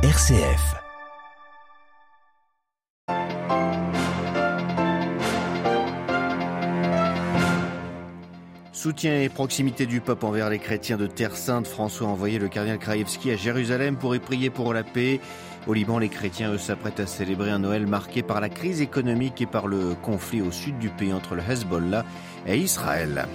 RCF. Soutien et proximité du pape envers les chrétiens de Terre Sainte, François a envoyé le cardinal Krajewski à Jérusalem pour y prier pour la paix. Au Liban, les chrétiens, eux, s'apprêtent à célébrer un Noël marqué par la crise économique et par le conflit au sud du pays entre le Hezbollah et Israël.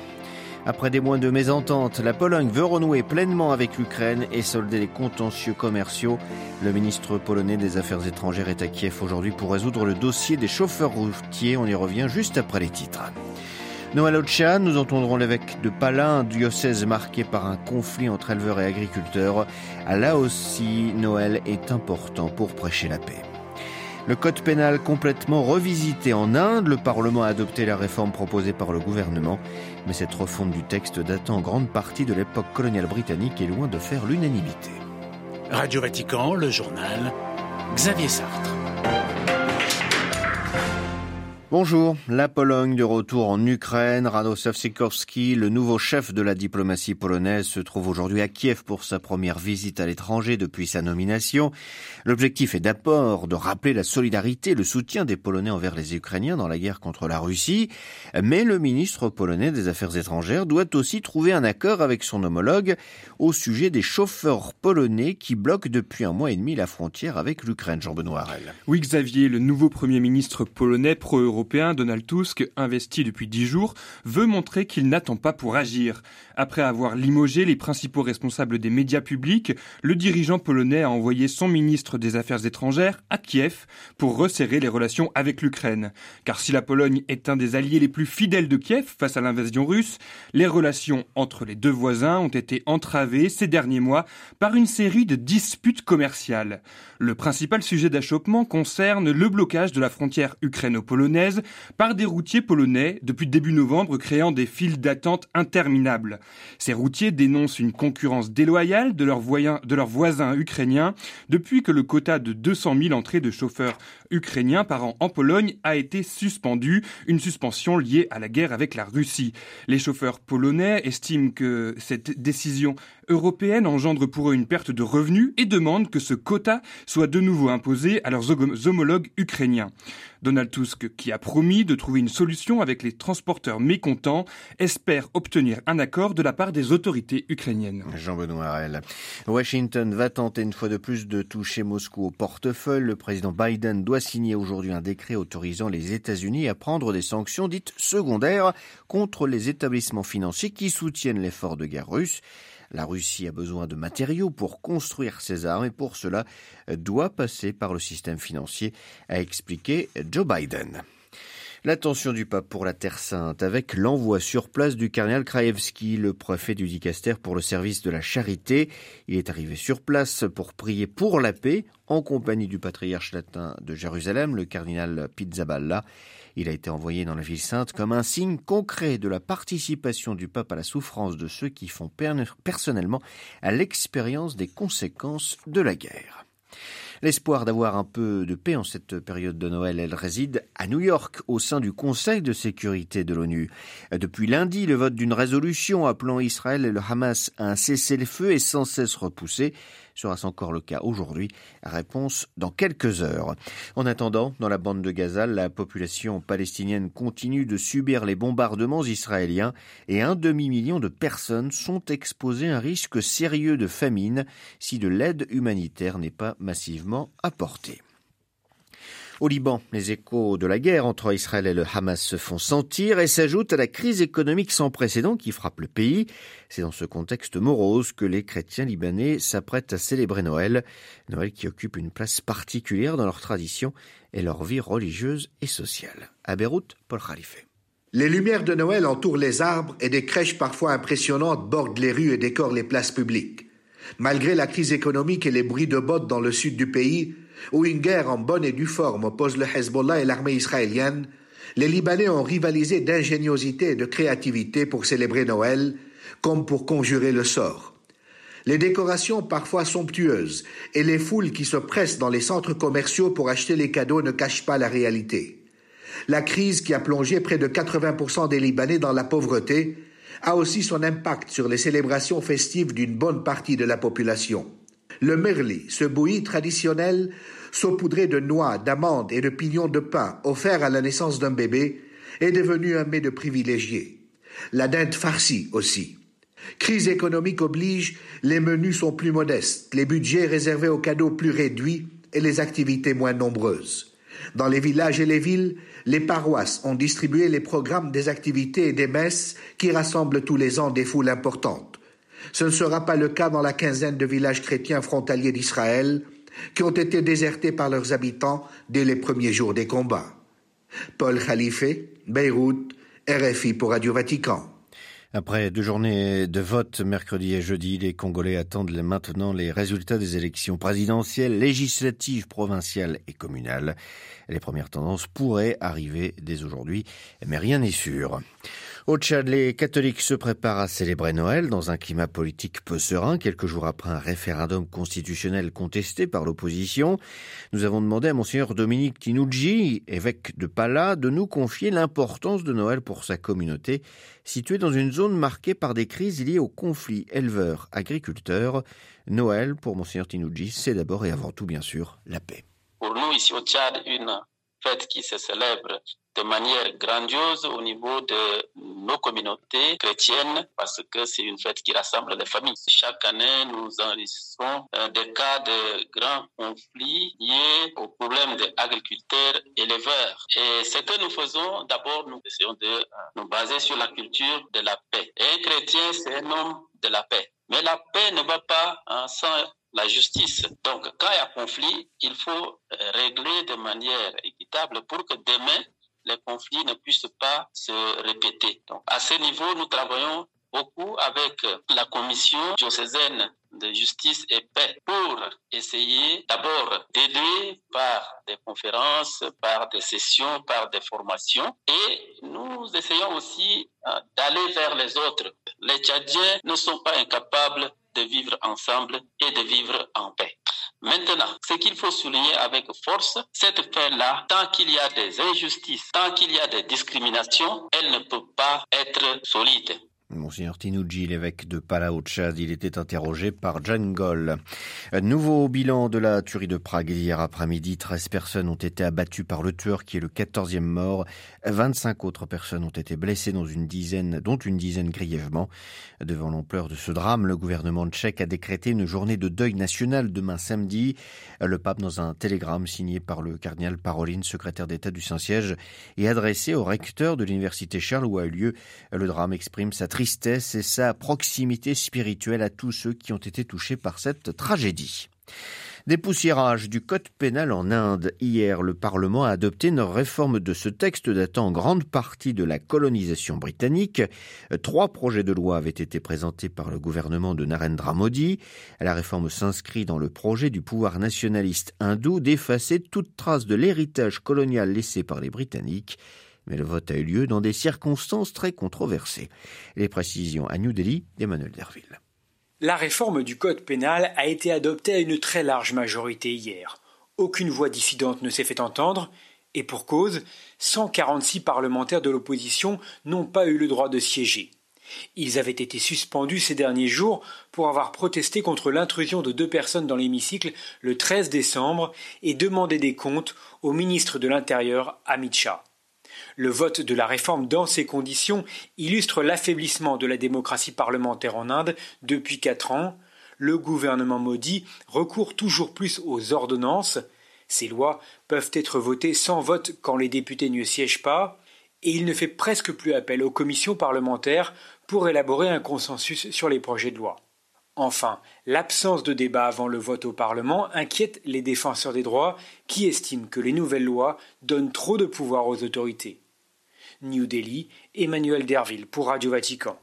Après des mois de mésentente, la Pologne veut renouer pleinement avec l'Ukraine et solder les contentieux commerciaux. Le ministre polonais des Affaires étrangères est à Kiev aujourd'hui pour résoudre le dossier des chauffeurs routiers. On y revient juste après les titres. Noël Ochan, nous entendrons l'évêque de Palin, un diocèse marqué par un conflit entre éleveurs et agriculteurs. Là aussi, Noël est important pour prêcher la paix. Le code pénal complètement revisité en Inde, le Parlement a adopté la réforme proposée par le gouvernement, mais cette refonte du texte datant en grande partie de l'époque coloniale britannique est loin de faire l'unanimité. Radio Vatican, le journal Xavier Sartre. Bonjour, la Pologne de retour en Ukraine. Radosław Sikorski, le nouveau chef de la diplomatie polonaise, se trouve aujourd'hui à Kiev pour sa première visite à l'étranger depuis sa nomination. L'objectif est d'abord de rappeler la solidarité, le soutien des Polonais envers les Ukrainiens dans la guerre contre la Russie. Mais le ministre polonais des Affaires étrangères doit aussi trouver un accord avec son homologue au sujet des chauffeurs polonais qui bloquent depuis un mois et demi la frontière avec l'Ukraine. Jean-Benoît. Oui, Xavier, le nouveau premier ministre polonais pro-européen européen Donald Tusk, investi depuis dix jours, veut montrer qu'il n'attend pas pour agir. Après avoir limogé les principaux responsables des médias publics, le dirigeant polonais a envoyé son ministre des Affaires étrangères à Kiev pour resserrer les relations avec l'Ukraine. Car si la Pologne est un des alliés les plus fidèles de Kiev face à l'invasion russe, les relations entre les deux voisins ont été entravées ces derniers mois par une série de disputes commerciales. Le principal sujet d'achoppement concerne le blocage de la frontière ukraino-polonaise par des routiers polonais depuis début novembre créant des files d'attente interminables. Ces routiers dénoncent une concurrence déloyale de leurs, de leurs voisins ukrainiens depuis que le quota de 200 000 entrées de chauffeurs ukrainiens par an en Pologne a été suspendu, une suspension liée à la guerre avec la Russie. Les chauffeurs polonais estiment que cette décision européenne engendre pour eux une perte de revenus et demandent que ce quota soit de nouveau imposé à leurs homologues ukrainiens. Donald Tusk, qui a promis de trouver une solution avec les transporteurs mécontents, espère obtenir un accord de la part des autorités ukrainiennes. Jean-Benoît Harel. Washington va tenter une fois de plus de toucher Moscou au portefeuille. Le président Biden doit signer aujourd'hui un décret autorisant les États-Unis à prendre des sanctions dites secondaires contre les établissements financiers qui soutiennent l'effort de guerre russe. La Russie a besoin de matériaux pour construire ses armes et pour cela doit passer par le système financier, a expliqué Joe Biden. L'attention du pape pour la Terre Sainte avec l'envoi sur place du cardinal Krajewski, le préfet du dicaster pour le service de la charité. Il est arrivé sur place pour prier pour la paix en compagnie du patriarche latin de Jérusalem, le cardinal Pizzaballa. Il a été envoyé dans la ville sainte comme un signe concret de la participation du pape à la souffrance de ceux qui font personnellement à l'expérience des conséquences de la guerre. L'espoir d'avoir un peu de paix en cette période de Noël, elle réside à New York, au sein du Conseil de sécurité de l'ONU. Depuis lundi, le vote d'une résolution appelant Israël et le Hamas à un cessez-le-feu est sans cesse repoussé. Sera-ce encore le cas aujourd'hui Réponse dans quelques heures. En attendant, dans la bande de Gaza, la population palestinienne continue de subir les bombardements israéliens et un demi-million de personnes sont exposées à un risque sérieux de famine si de l'aide humanitaire n'est pas massivement apportée. Au Liban, les échos de la guerre entre Israël et le Hamas se font sentir et s'ajoutent à la crise économique sans précédent qui frappe le pays. C'est dans ce contexte morose que les chrétiens libanais s'apprêtent à célébrer Noël, Noël qui occupe une place particulière dans leur tradition et leur vie religieuse et sociale. À Beyrouth, Paul Khalife. Les lumières de Noël entourent les arbres et des crèches parfois impressionnantes bordent les rues et décorent les places publiques. Malgré la crise économique et les bruits de bottes dans le sud du pays, où une guerre en bonne et due forme oppose le Hezbollah et l'armée israélienne, les Libanais ont rivalisé d'ingéniosité et de créativité pour célébrer Noël, comme pour conjurer le sort. Les décorations parfois somptueuses et les foules qui se pressent dans les centres commerciaux pour acheter les cadeaux ne cachent pas la réalité. La crise qui a plongé près de 80% des Libanais dans la pauvreté a aussi son impact sur les célébrations festives d'une bonne partie de la population. Le merli, ce bouilli traditionnel saupoudré de noix, d'amandes et de pignons de pain offert à la naissance d'un bébé, est devenu un mets de privilégié. La dinde farcie aussi. Crise économique oblige, les menus sont plus modestes, les budgets réservés aux cadeaux plus réduits et les activités moins nombreuses. Dans les villages et les villes, les paroisses ont distribué les programmes des activités et des messes qui rassemblent tous les ans des foules importantes. Ce ne sera pas le cas dans la quinzaine de villages chrétiens frontaliers d'Israël qui ont été désertés par leurs habitants dès les premiers jours des combats. Paul Khalife, Beyrouth, RFI pour Radio Vatican. Après deux journées de vote mercredi et jeudi, les Congolais attendent maintenant les résultats des élections présidentielles, législatives, provinciales et communales. Les premières tendances pourraient arriver dès aujourd'hui, mais rien n'est sûr. Au Tchad, les catholiques se préparent à célébrer Noël dans un climat politique peu serein, quelques jours après un référendum constitutionnel contesté par l'opposition. Nous avons demandé à Monseigneur Dominique Tinouji, évêque de Pala, de nous confier l'importance de Noël pour sa communauté, située dans une zone marquée par des crises liées aux conflits éleveurs-agriculteurs. Noël, pour Monseigneur Tinouji, c'est d'abord et avant tout, bien sûr, la paix. Pour nous, ici au Tchad, une fête qui se célèbre de manière grandiose au niveau de nos communautés chrétiennes parce que c'est une fête qui rassemble les familles. Chaque année, nous enregistrons euh, des cas de grands conflits liés aux problèmes des agriculteurs éleveurs. Et ce que nous faisons, d'abord, nous essayons de euh, nous baser sur la culture de la paix. Et un chrétien, c'est un homme de la paix. Mais la paix ne va pas hein, sans la justice. Donc, quand il y a conflit, il faut euh, régler de manière pour que demain, les conflits ne puissent pas se répéter. Donc, à ce niveau, nous travaillons beaucoup avec la commission diocésaine de justice et paix pour essayer d'abord d'aider par des conférences, par des sessions, par des formations et nous essayons aussi euh, d'aller vers les autres. Les Tchadiens ne sont pas incapables de vivre ensemble et de vivre en paix. Maintenant, ce qu'il faut souligner avec force, cette paix-là, tant qu'il y a des injustices, tant qu'il y a des discriminations, elle ne peut pas être solide. Monseigneur Tinouji, l'évêque de Pala au Tchad, il était interrogé par Jan Gol. Nouveau bilan de la tuerie de Prague hier après-midi. 13 personnes ont été abattues par le tueur qui est le 14e mort. 25 autres personnes ont été blessées dans une dizaine, dont une dizaine grièvement. Devant l'ampleur de ce drame, le gouvernement tchèque a décrété une journée de deuil national demain samedi. Le pape, dans un télégramme signé par le cardinal Paroline, secrétaire d'État du Saint-Siège, et adressé au recteur de l'université Charles où a eu lieu le drame, exprime sa tristesse tristesse et sa proximité spirituelle à tous ceux qui ont été touchés par cette tragédie. Dépoussiérage du code pénal en Inde. Hier, le Parlement a adopté une réforme de ce texte datant en grande partie de la colonisation britannique. Trois projets de loi avaient été présentés par le gouvernement de Narendra Modi. La réforme s'inscrit dans le projet du pouvoir nationaliste hindou d'effacer toute trace de l'héritage colonial laissé par les Britanniques mais le vote a eu lieu dans des circonstances très controversées. Les précisions à New Delhi d'Emmanuel Derville. La réforme du code pénal a été adoptée à une très large majorité hier. Aucune voix dissidente ne s'est fait entendre, et pour cause, 146 parlementaires de l'opposition n'ont pas eu le droit de siéger. Ils avaient été suspendus ces derniers jours pour avoir protesté contre l'intrusion de deux personnes dans l'hémicycle le 13 décembre et demandé des comptes au ministre de l'Intérieur, Amit Shah. Le vote de la réforme dans ces conditions illustre l'affaiblissement de la démocratie parlementaire en Inde depuis quatre ans. Le gouvernement Modi recourt toujours plus aux ordonnances. Ces lois peuvent être votées sans vote quand les députés ne siègent pas, et il ne fait presque plus appel aux commissions parlementaires pour élaborer un consensus sur les projets de loi. Enfin, l'absence de débat avant le vote au Parlement inquiète les défenseurs des droits qui estiment que les nouvelles lois donnent trop de pouvoir aux autorités. New Delhi, Emmanuel Derville pour Radio Vatican.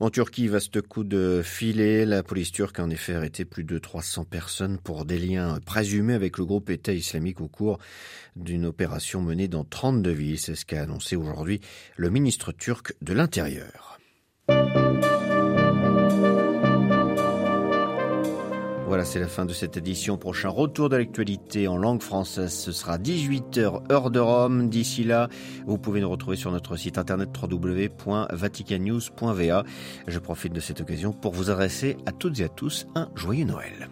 En Turquie, vaste coup de filet. La police turque a en effet arrêté plus de 300 personnes pour des liens présumés avec le groupe État islamique au cours d'une opération menée dans 32 villes. C'est ce qu'a annoncé aujourd'hui le ministre turc de l'Intérieur. Voilà, c'est la fin de cette édition. Prochain retour de l'actualité en langue française, ce sera 18h heure de Rome. D'ici là, vous pouvez nous retrouver sur notre site internet www.vaticannews.va. Je profite de cette occasion pour vous adresser à toutes et à tous un joyeux Noël.